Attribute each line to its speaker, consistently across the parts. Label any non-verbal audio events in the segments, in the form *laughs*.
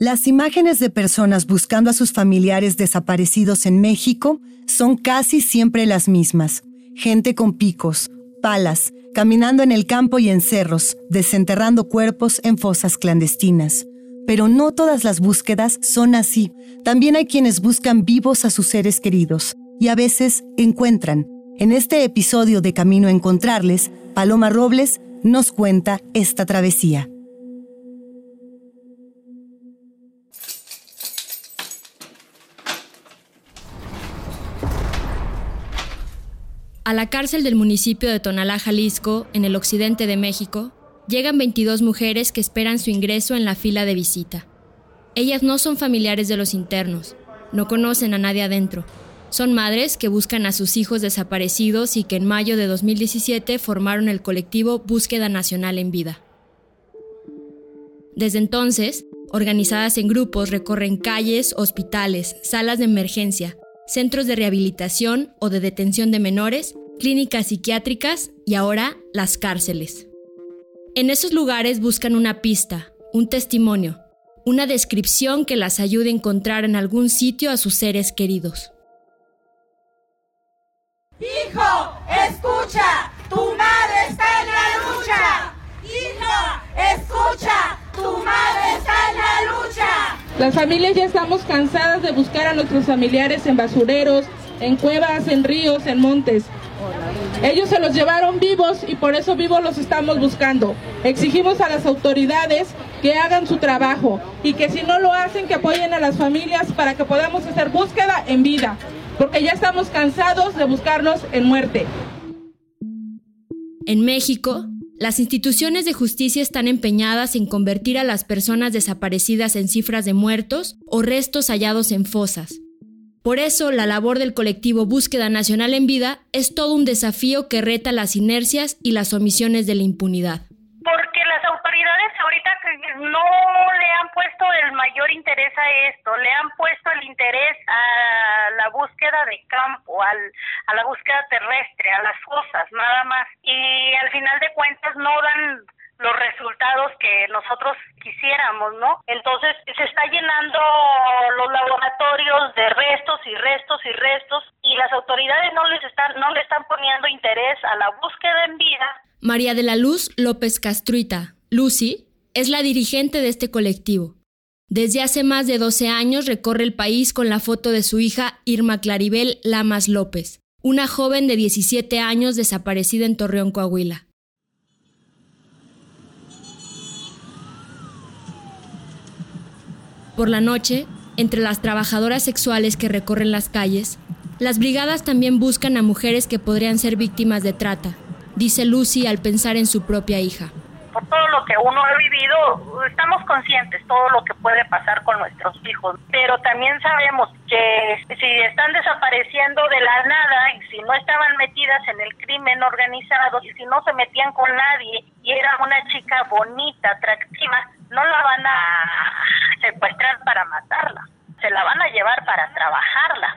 Speaker 1: Las imágenes de personas buscando a sus familiares desaparecidos en México son casi siempre las mismas. Gente con picos, palas, caminando en el campo y en cerros, desenterrando cuerpos en fosas clandestinas. Pero no todas las búsquedas son así. También hay quienes buscan vivos a sus seres queridos y a veces encuentran. En este episodio de Camino a Encontrarles, Paloma Robles nos cuenta esta travesía.
Speaker 2: A la cárcel del municipio de Tonalá, Jalisco, en el occidente de México, llegan 22 mujeres que esperan su ingreso en la fila de visita. Ellas no son familiares de los internos, no conocen a nadie adentro. Son madres que buscan a sus hijos desaparecidos y que en mayo de 2017 formaron el colectivo Búsqueda Nacional en Vida. Desde entonces, organizadas en grupos, recorren calles, hospitales, salas de emergencia, centros de rehabilitación o de detención de menores, clínicas psiquiátricas y ahora las cárceles. En esos lugares buscan una pista, un testimonio, una descripción que las ayude a encontrar en algún sitio a sus seres queridos.
Speaker 3: Hijo, escucha, tu madre está en la lucha. Hijo, escucha, tu madre está en la lucha.
Speaker 4: Las familias ya estamos cansadas de buscar a nuestros familiares en basureros, en cuevas, en ríos, en montes. Ellos se los llevaron vivos y por eso vivos los estamos buscando. Exigimos a las autoridades que hagan su trabajo y que si no lo hacen que apoyen a las familias para que podamos hacer búsqueda en vida, porque ya estamos cansados de buscarnos en muerte.
Speaker 2: En México, las instituciones de justicia están empeñadas en convertir a las personas desaparecidas en cifras de muertos o restos hallados en fosas. Por eso, la labor del colectivo Búsqueda Nacional en Vida es todo un desafío que reta las inercias y las omisiones de la impunidad.
Speaker 5: Porque las autoridades ahorita no le han puesto el mayor interés a esto, le han puesto el interés a la búsqueda de campo, a la búsqueda terrestre, a las fosas, nada más. Y al final de cuentas no dan los resultados que nosotros quisiéramos, ¿no? Entonces se está llenando los laboratorios de restos y restos y restos y las autoridades no les están no le están poniendo interés a la búsqueda en vida.
Speaker 2: María de la Luz López Castruita, Lucy, es la dirigente de este colectivo. Desde hace más de 12 años recorre el país con la foto de su hija Irma Claribel Lamas López, una joven de 17 años desaparecida en Torreón, Coahuila. Por la noche, entre las trabajadoras sexuales que recorren las calles, las brigadas también buscan a mujeres que podrían ser víctimas de trata, dice Lucy al pensar en su propia hija.
Speaker 5: Por todo lo que uno ha vivido, estamos conscientes todo lo que puede pasar con nuestros hijos, pero también sabemos que si están desapareciendo de la nada y si no estaban metidas en el crimen organizado y si no se metían con nadie y era una chica bonita, atractiva, no la van a secuestrar para matarla, se la van a llevar para trabajarla.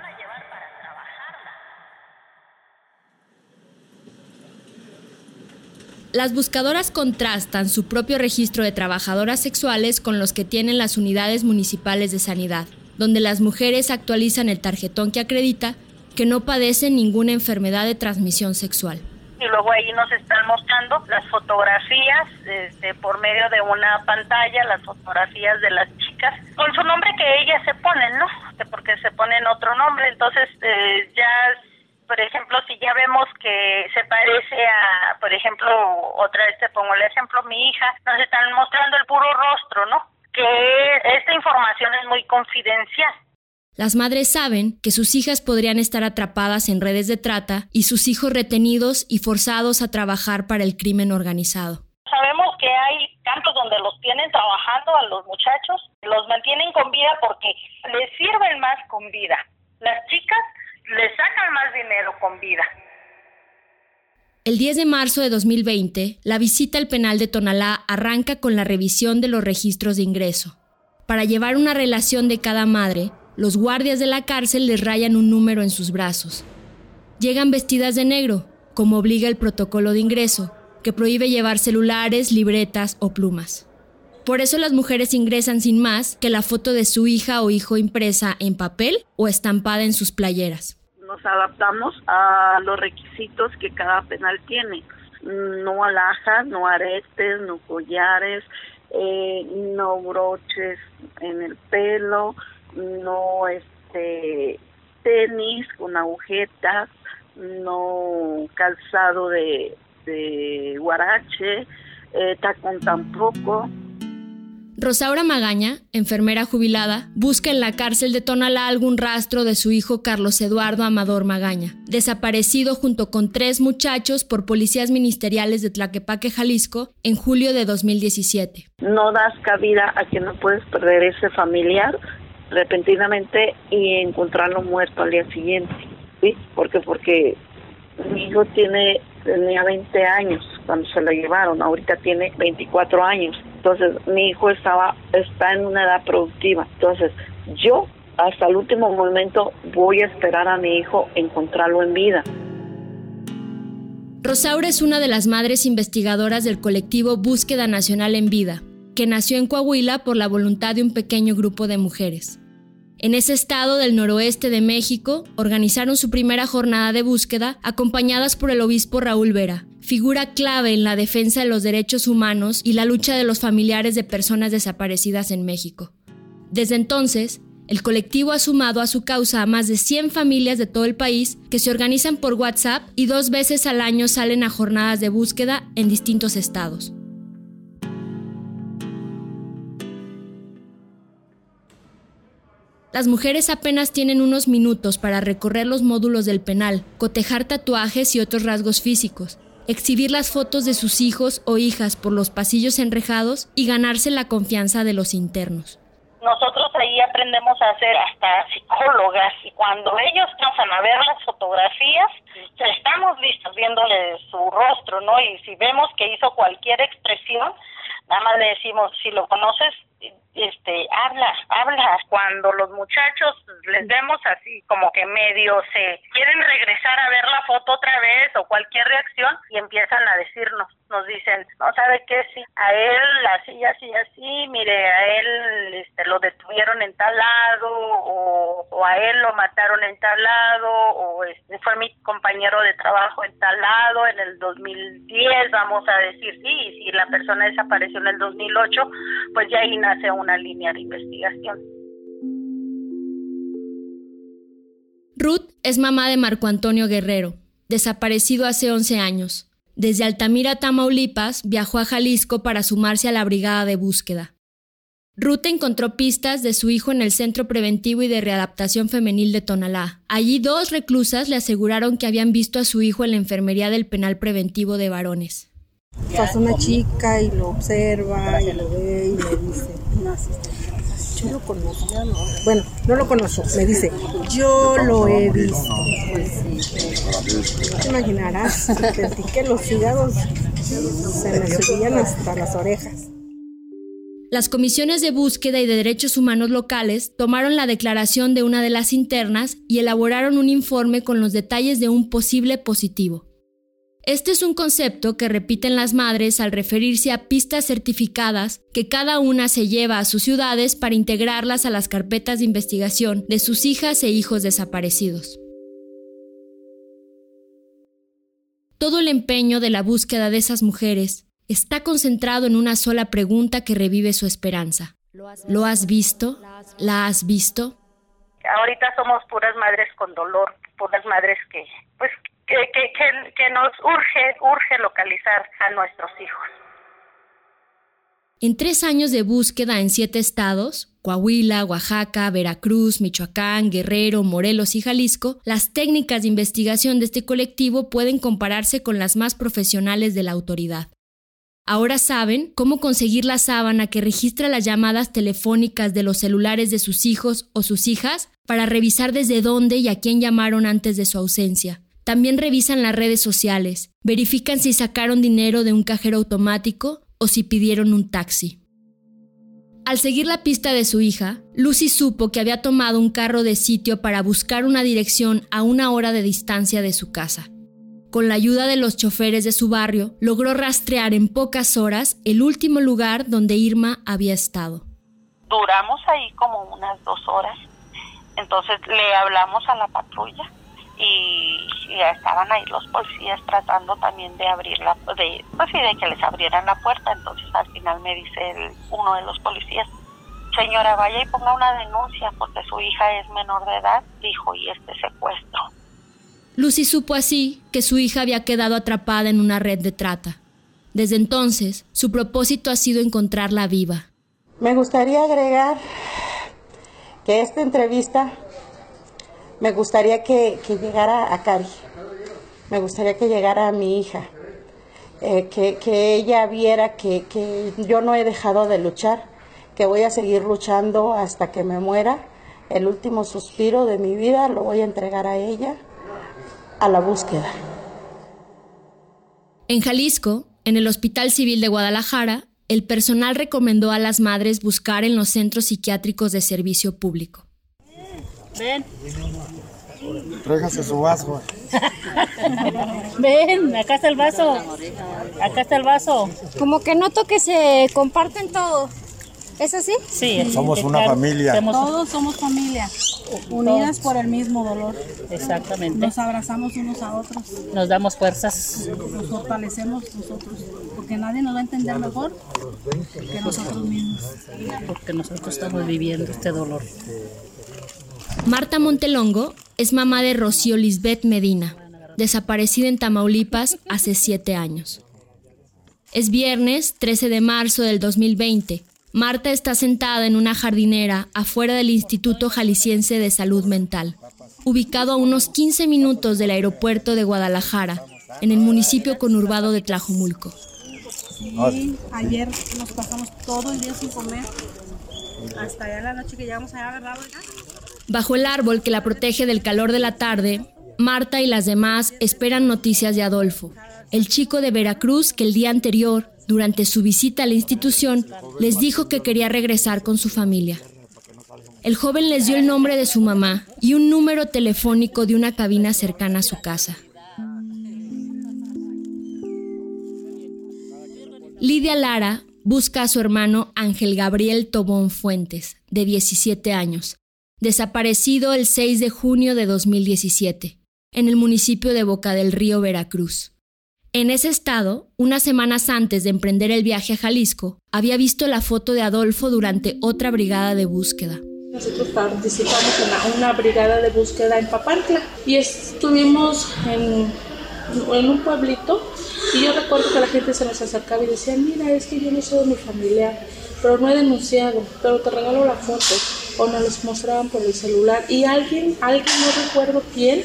Speaker 2: Las buscadoras contrastan su propio registro de trabajadoras sexuales con los que tienen las unidades municipales de sanidad, donde las mujeres actualizan el tarjetón que acredita que no padecen ninguna enfermedad de transmisión sexual.
Speaker 5: Y luego ahí nos están mostrando las fotografías este, por medio de una pantalla, las fotografías de las chicas, con su nombre que ellas se ponen, ¿no? Porque se ponen otro nombre, entonces eh, ya por ejemplo, si ya vemos que se parece a, por ejemplo, otra vez te pongo el ejemplo, mi hija, nos están mostrando el puro rostro, ¿no? Que esta información es muy confidencial.
Speaker 2: Las madres saben que sus hijas podrían estar atrapadas en redes de trata y sus hijos retenidos y forzados a trabajar para el crimen organizado.
Speaker 5: Sabemos que hay campos donde los tienen trabajando a los muchachos, los mantienen con vida porque les sirven más con vida. Las chicas le sacan más dinero con vida.
Speaker 2: El 10 de marzo de 2020, la visita al penal de Tonalá arranca con la revisión de los registros de ingreso. Para llevar una relación de cada madre, los guardias de la cárcel les rayan un número en sus brazos. Llegan vestidas de negro, como obliga el protocolo de ingreso, que prohíbe llevar celulares, libretas o plumas. Por eso las mujeres ingresan sin más que la foto de su hija o hijo impresa en papel o estampada en sus playeras.
Speaker 6: Nos adaptamos a los requisitos que cada penal tiene. No alhajas, no aretes, no collares, eh, no broches en el pelo, no este tenis con agujetas, no calzado de, de guarache, eh, tacón tampoco.
Speaker 2: Rosaura Magaña, enfermera jubilada, busca en la cárcel de Tonalá algún rastro de su hijo Carlos Eduardo Amador Magaña, desaparecido junto con tres muchachos por policías ministeriales de Tlaquepaque, Jalisco, en julio de 2017.
Speaker 6: No das cabida a que no puedes perder ese familiar repentinamente y encontrarlo muerto al día siguiente, ¿sí? Porque porque mi hijo tiene tenía 20 años cuando se lo llevaron, ahorita tiene 24 años entonces, mi hijo estaba está en una edad productiva. Entonces, yo hasta el último momento voy a esperar a mi hijo encontrarlo en vida.
Speaker 2: Rosaura es una de las madres investigadoras del colectivo Búsqueda Nacional en Vida, que nació en Coahuila por la voluntad de un pequeño grupo de mujeres. En ese estado del noroeste de México organizaron su primera jornada de búsqueda acompañadas por el obispo Raúl Vera, figura clave en la defensa de los derechos humanos y la lucha de los familiares de personas desaparecidas en México. Desde entonces, el colectivo ha sumado a su causa a más de 100 familias de todo el país que se organizan por WhatsApp y dos veces al año salen a jornadas de búsqueda en distintos estados. Las mujeres apenas tienen unos minutos para recorrer los módulos del penal, cotejar tatuajes y otros rasgos físicos, exhibir las fotos de sus hijos o hijas por los pasillos enrejados y ganarse la confianza de los internos.
Speaker 5: Nosotros ahí aprendemos a ser hasta psicólogas y cuando ellos pasan a ver las fotografías, estamos listos viéndole su rostro, ¿no? Y si vemos que hizo cualquier expresión, nada más le decimos, si lo conoces, este habla, habla. Cuando los muchachos les vemos así como que medio se quieren regresar a ver la foto otra vez o cualquier reacción y empiezan a decirnos, nos dicen, no sabe qué, sí, a él así, así, así, mire, a él este, lo detuvieron en tal lado o, o a él lo mataron en tal lado o este, fue mi compañero de trabajo en tal lado en el 2010, vamos a decir, sí, y si la persona desapareció en el 2008, pues ya ahí nace un una línea de investigación.
Speaker 2: Ruth es mamá de Marco Antonio Guerrero, desaparecido hace 11 años. Desde Altamira, Tamaulipas, viajó a Jalisco para sumarse a la brigada de búsqueda. Ruth encontró pistas de su hijo en el Centro Preventivo y de Readaptación Femenil de Tonalá. Allí dos reclusas le aseguraron que habían visto a su hijo en la enfermería del penal preventivo de varones.
Speaker 7: Pasa una chica y lo observa y lo ve y le dice, Bueno, no lo conozco, me dice, yo lo he visto. te imaginarás, sentí que los cigarros se me subían hasta las orejas.
Speaker 2: Las comisiones de búsqueda y de derechos humanos locales tomaron la declaración de una de las internas y elaboraron un informe con los detalles de un posible positivo. Este es un concepto que repiten las madres al referirse a pistas certificadas que cada una se lleva a sus ciudades para integrarlas a las carpetas de investigación de sus hijas e hijos desaparecidos. Todo el empeño de la búsqueda de esas mujeres está concentrado en una sola pregunta que revive su esperanza. ¿Lo has visto? ¿La has visto?
Speaker 5: Ahorita somos puras madres con dolor, puras madres que, pues, que, que, que, nos urge, urge localizar a nuestros hijos.
Speaker 2: En tres años de búsqueda en siete estados, Coahuila, Oaxaca, Veracruz, Michoacán, Guerrero, Morelos y Jalisco, las técnicas de investigación de este colectivo pueden compararse con las más profesionales de la autoridad. Ahora saben cómo conseguir la sábana que registra las llamadas telefónicas de los celulares de sus hijos o sus hijas para revisar desde dónde y a quién llamaron antes de su ausencia. También revisan las redes sociales, verifican si sacaron dinero de un cajero automático o si pidieron un taxi. Al seguir la pista de su hija, Lucy supo que había tomado un carro de sitio para buscar una dirección a una hora de distancia de su casa. con la ayuda de los choferes de su barrio, logró rastrear en pocas horas el último lugar donde Irma había estado.
Speaker 5: Duramos ahí como unas dos horas, entonces le hablamos a la patrulla y ya estaban ahí los policías tratando también de abrir la, de, pues sí, de que les abrieran la puerta, entonces al final me dice uno de los policías, señora, vaya y ponga una denuncia porque su hija es menor de edad, dijo, y este secuestro.
Speaker 2: Lucy supo así que su hija había quedado atrapada en una red de trata. Desde entonces, su propósito ha sido encontrarla viva.
Speaker 7: Me gustaría agregar que esta entrevista me gustaría que, llegara a Cari, me gustaría que llegara a mi hija, eh, que, ella viera que, que yo no he dejado de luchar, que voy a seguir luchando hasta que me muera. El último suspiro de mi vida lo voy a entregar a ella a la búsqueda.
Speaker 2: En Jalisco, en el Hospital Civil de Guadalajara, el personal recomendó a las madres buscar en los centros psiquiátricos de servicio público.
Speaker 8: Ven.
Speaker 9: Tráigase su vaso. *laughs*
Speaker 8: Ven, acá está el vaso. Acá está el vaso.
Speaker 10: Como que noto que se comparten todo. ¿Es así?
Speaker 8: Sí,
Speaker 9: somos una familia.
Speaker 11: Todos somos familia, unidas por el mismo dolor.
Speaker 8: Exactamente.
Speaker 11: Nos abrazamos unos a otros.
Speaker 8: Nos damos fuerzas.
Speaker 11: Nos fortalecemos nosotros, porque nadie nos va a entender mejor que nosotros mismos.
Speaker 8: Porque nosotros estamos viviendo este dolor.
Speaker 2: Marta Montelongo es mamá de Rocío Lisbeth Medina, desaparecida en Tamaulipas hace siete años. Es viernes 13 de marzo del 2020 Marta está sentada en una jardinera afuera del Instituto Jalisciense de Salud Mental, ubicado a unos 15 minutos del aeropuerto de Guadalajara, en el municipio conurbado de Tlajomulco.
Speaker 11: Sí, ayer nos pasamos todo el día sin comer, hasta allá la noche que llegamos allá, ¿verdad?
Speaker 2: Bajo el árbol que la protege del calor de la tarde, Marta y las demás esperan noticias de Adolfo, el chico de Veracruz que el día anterior durante su visita a la institución, les dijo que quería regresar con su familia. El joven les dio el nombre de su mamá y un número telefónico de una cabina cercana a su casa. Lidia Lara busca a su hermano Ángel Gabriel Tobón Fuentes, de 17 años, desaparecido el 6 de junio de 2017, en el municipio de Boca del Río, Veracruz. En ese estado, unas semanas antes de emprender el viaje a Jalisco, había visto la foto de Adolfo durante otra brigada de búsqueda.
Speaker 4: Nosotros participamos en una, brigada de búsqueda en Papantla y estuvimos en, en un pueblito y yo recuerdo que la gente se nos acercaba y decía, mira, es que yo no soy de mi familia, pero no he denunciado, pero te regalo la foto. O nos los mostraban por el celular y alguien, alguien, no recuerdo quién,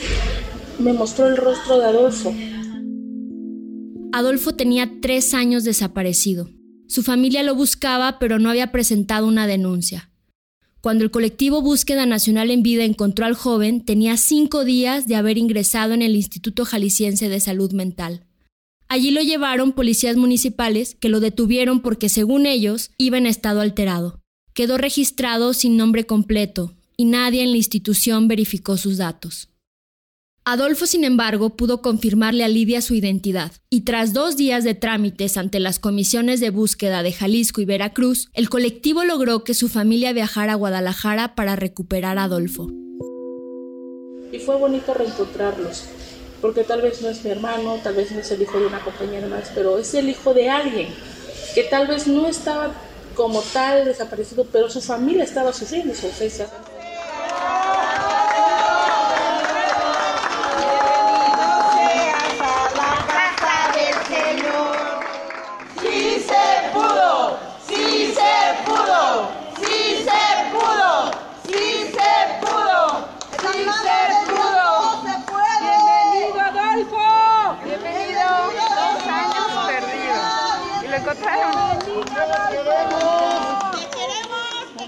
Speaker 4: me mostró el rostro de Adolfo.
Speaker 2: Adolfo tenía tres años desaparecido. Su familia lo buscaba, pero no había presentado una denuncia. Cuando el colectivo Búsqueda Nacional en Vida encontró al joven, tenía cinco días de haber ingresado en el Instituto Jalisciense de Salud Mental. Allí lo llevaron policías municipales que lo detuvieron porque, según ellos, iba en estado alterado. Quedó registrado sin nombre completo y nadie en la institución verificó sus datos. Adolfo, sin embargo, pudo confirmarle a Lidia su identidad, y tras dos días de trámites ante las comisiones de búsqueda de Jalisco y Veracruz, el colectivo logró que su familia viajara a Guadalajara para recuperar a Adolfo.
Speaker 4: Y fue bonito reencontrarlos, porque tal vez no es mi hermano, tal vez no es el hijo de una compañera más, pero es el hijo de alguien que tal vez no estaba como tal desaparecido, pero su familia estaba sufriendo su ausencia.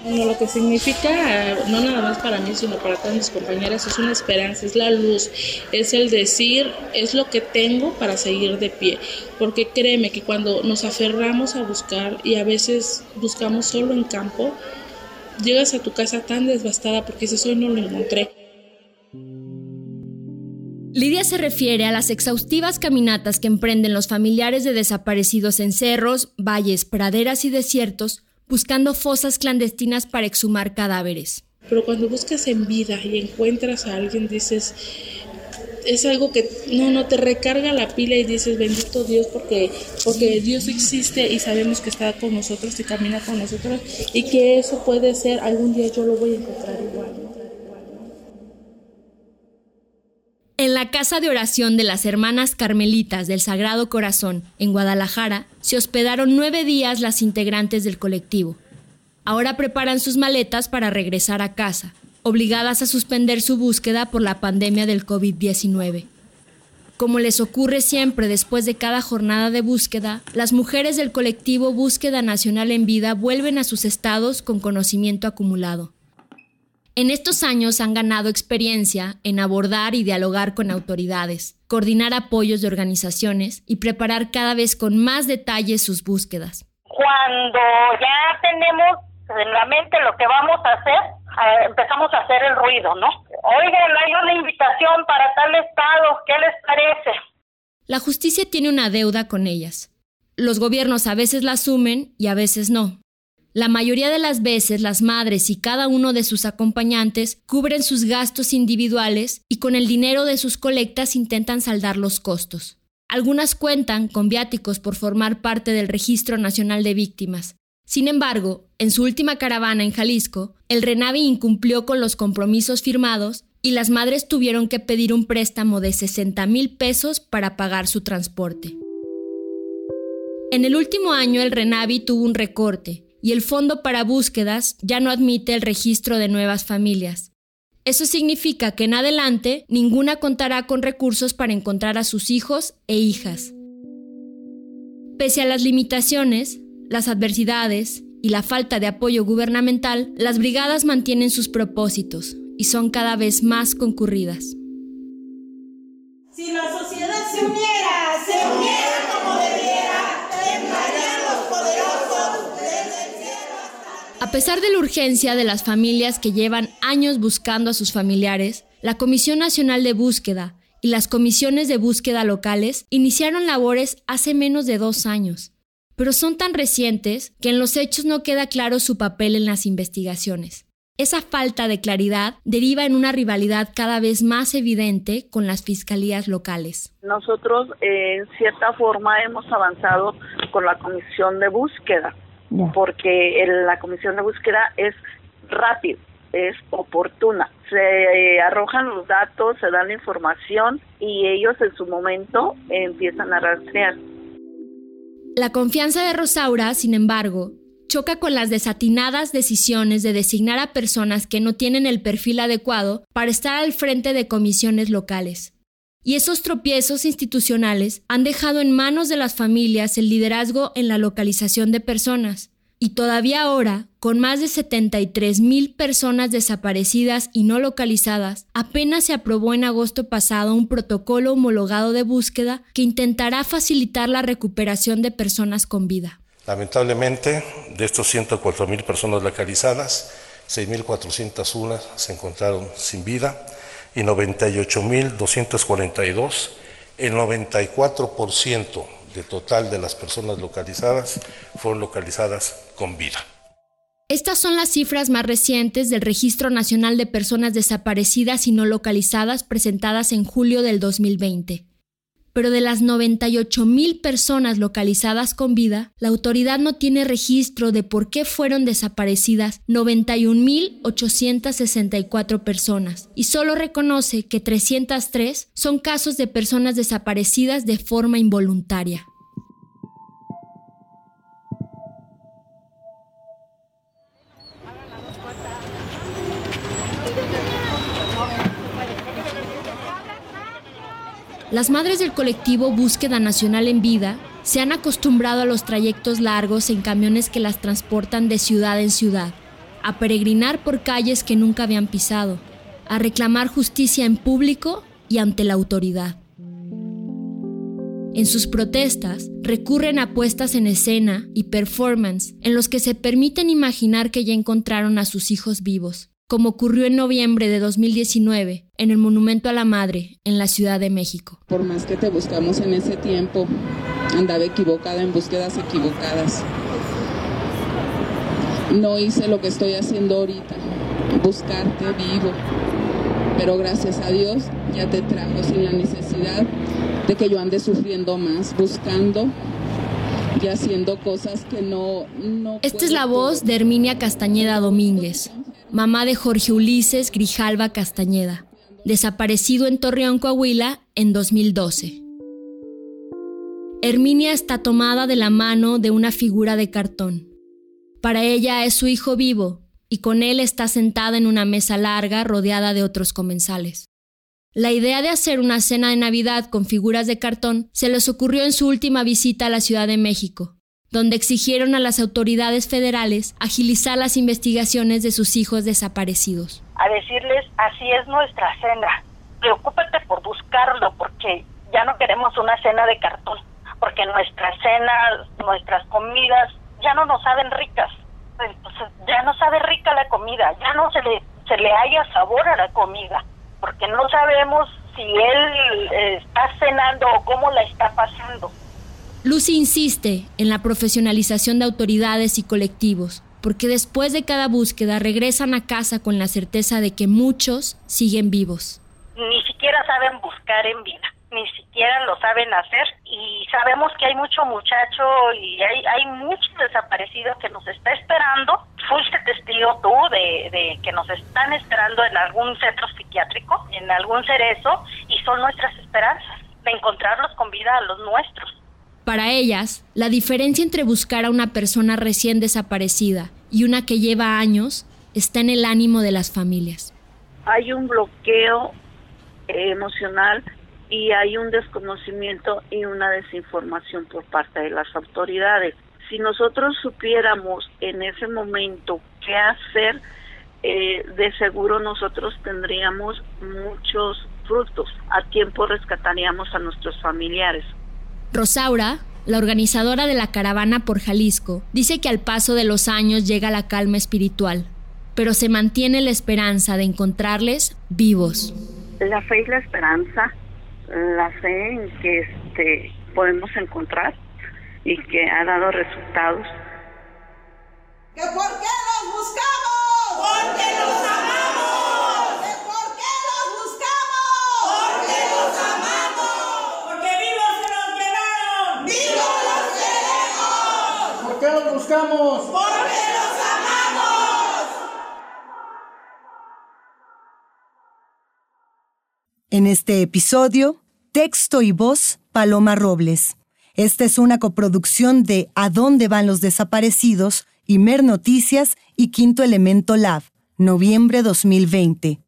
Speaker 4: Bueno, lo que significa, no nada más para mí, sino para todas mis compañeras, es una esperanza, es la luz, es el decir, es lo que tengo para seguir de pie. Porque créeme que cuando nos aferramos a buscar y a veces buscamos solo en campo, llegas a tu casa tan devastada porque dices, hoy no lo encontré.
Speaker 2: Lidia se refiere a las exhaustivas caminatas que emprenden los familiares de desaparecidos en cerros, valles, praderas y desiertos, buscando fosas clandestinas para exhumar cadáveres.
Speaker 4: Pero cuando buscas en vida y encuentras a alguien, dices, es algo que no, no te recarga la pila y dices, bendito Dios, porque, porque Dios existe y sabemos que está con nosotros y camina con nosotros y que eso puede ser, algún día yo lo voy a encontrar igual.
Speaker 2: En la casa de oración de las hermanas carmelitas del Sagrado Corazón, en Guadalajara, se hospedaron nueve días las integrantes del colectivo. Ahora preparan sus maletas para regresar a casa, obligadas a suspender su búsqueda por la pandemia del COVID-19. Como les ocurre siempre después de cada jornada de búsqueda, las mujeres del colectivo Búsqueda Nacional en Vida vuelven a sus estados con conocimiento acumulado. En estos años han ganado experiencia en abordar y dialogar con autoridades, coordinar apoyos de organizaciones y preparar cada vez con más detalle sus búsquedas.
Speaker 5: Cuando ya tenemos en la mente lo que vamos a hacer, empezamos a hacer el ruido, ¿no? Oigan, hay una invitación para tal estado, ¿qué les parece?
Speaker 2: La justicia tiene una deuda con ellas. Los gobiernos a veces la asumen y a veces no. La mayoría de las veces las madres y cada uno de sus acompañantes cubren sus gastos individuales y con el dinero de sus colectas intentan saldar los costos. Algunas cuentan con viáticos por formar parte del Registro Nacional de Víctimas. Sin embargo, en su última caravana en Jalisco, el Renavi incumplió con los compromisos firmados y las madres tuvieron que pedir un préstamo de 60 mil pesos para pagar su transporte. En el último año el Renavi tuvo un recorte y el Fondo para Búsquedas ya no admite el registro de nuevas familias. Eso significa que en adelante ninguna contará con recursos para encontrar a sus hijos e hijas. Pese a las limitaciones, las adversidades y la falta de apoyo gubernamental, las brigadas mantienen sus propósitos y son cada vez más concurridas
Speaker 3: sociedad se uniera, se uniera como debiera, temblarían los poderosos desde el cielo hasta
Speaker 2: A pesar de la urgencia de las familias que llevan años buscando a sus familiares, la Comisión Nacional de Búsqueda y las comisiones de búsqueda locales iniciaron labores hace menos de dos años, pero son tan recientes que en los hechos no queda claro su papel en las investigaciones. Esa falta de claridad deriva en una rivalidad cada vez más evidente con las fiscalías locales.
Speaker 6: Nosotros, en cierta forma, hemos avanzado con la comisión de búsqueda, porque el- la comisión de búsqueda es rápida, es oportuna. Se eh, arrojan los datos, se dan la información y ellos en su momento empiezan a rastrear.
Speaker 2: La confianza de Rosaura, sin embargo, choca con las desatinadas decisiones de designar a personas que no tienen el perfil adecuado para estar al frente de comisiones locales. Y esos tropiezos institucionales han dejado en manos de las familias el liderazgo en la localización de personas. Y todavía ahora, con más de 73 mil personas desaparecidas y no localizadas, apenas se aprobó en agosto pasado un protocolo homologado de búsqueda que intentará facilitar la recuperación de personas con vida.
Speaker 12: Lamentablemente, de estos 104 mil personas localizadas, 6.401 se encontraron sin vida y 98.242, el 94% del total de las personas localizadas fueron localizadas con vida.
Speaker 2: Estas son las cifras más recientes del Registro Nacional de Personas Desaparecidas y No Localizadas presentadas en julio del 2020. Pero de las 98 mil personas localizadas con vida, la autoridad no tiene registro de por qué fueron desaparecidas 91.864 personas y solo reconoce que 303 son casos de personas desaparecidas de forma involuntaria. Las madres del colectivo Búsqueda Nacional en Vida se han acostumbrado a los trayectos largos en camiones que las transportan de ciudad en ciudad, a peregrinar por calles que nunca habían pisado, a reclamar justicia en público y ante la autoridad. En sus protestas recurren a puestas en escena y performance en los que se permiten imaginar que ya encontraron a sus hijos vivos, como ocurrió en noviembre de 2019 en el Monumento a la Madre en la Ciudad de México.
Speaker 4: Por más que te buscamos en ese tiempo, andaba equivocada en búsquedas equivocadas. No hice lo que estoy haciendo ahorita, buscarte vivo. Pero gracias a Dios ya te trajo sin la necesidad de que yo ande sufriendo más, buscando y haciendo cosas que no... no
Speaker 2: Esta es la voz de Herminia Castañeda Domínguez, mamá de Jorge Ulises Grijalva Castañeda, desaparecido en Torreón, Coahuila, en 2012. Herminia está tomada de la mano de una figura de cartón. Para ella es su hijo vivo y con él está sentada en una mesa larga rodeada de otros comensales. La idea de hacer una cena de Navidad con figuras de cartón se les ocurrió en su última visita a la Ciudad de México, donde exigieron a las autoridades federales agilizar las investigaciones de sus hijos desaparecidos.
Speaker 5: A decirles, así es nuestra cena, preocúpate por buscarlo porque ya no queremos una cena de cartón, porque nuestras cenas, nuestras comidas ya no nos saben ricas, ya no sabe rica la comida, ya no se le, se le haya sabor a la comida, porque no sabemos si él eh, está cenando o cómo la está pasando.
Speaker 2: Lucy insiste en la profesionalización de autoridades y colectivos, porque después de cada búsqueda regresan a casa con la certeza de que muchos siguen vivos.
Speaker 5: Ni siquiera saben buscar en vida, ni siquiera lo saben hacer y sabemos que hay mucho muchacho y hay, hay muchos desaparecidos que nos está esperando. Fuiste testigo tú de, de que nos están esperando en algún centro psiquiátrico, en algún cerezo y son nuestras esperanzas de encontrarlos con vida a los nuestros.
Speaker 2: Para ellas, la diferencia entre buscar a una persona recién desaparecida y una que lleva años está en el ánimo de las familias.
Speaker 6: Hay un bloqueo eh, emocional y hay un desconocimiento y una desinformación por parte de las autoridades. Si nosotros supiéramos en ese momento qué hacer, eh, de seguro nosotros tendríamos muchos frutos. A tiempo rescataríamos a nuestros familiares.
Speaker 2: Rosaura, la organizadora de la caravana por Jalisco, dice que al paso de los años llega la calma espiritual, pero se mantiene la esperanza de encontrarles vivos.
Speaker 6: La fe y la esperanza, la fe en que este, podemos encontrar y que ha dado resultados.
Speaker 3: ¿Que por qué los buscamos? Porque los amamos. ¿Que por qué los buscamos? Porque los amamos. Porque vivos se los llevaron. Vivos los queremos.
Speaker 9: ¿Por qué los buscamos?
Speaker 3: Porque los amamos.
Speaker 1: En este episodio, texto y voz, Paloma Robles. Esta es una coproducción de ¿A dónde van los desaparecidos? Imer Noticias y Quinto Elemento Lab, noviembre 2020.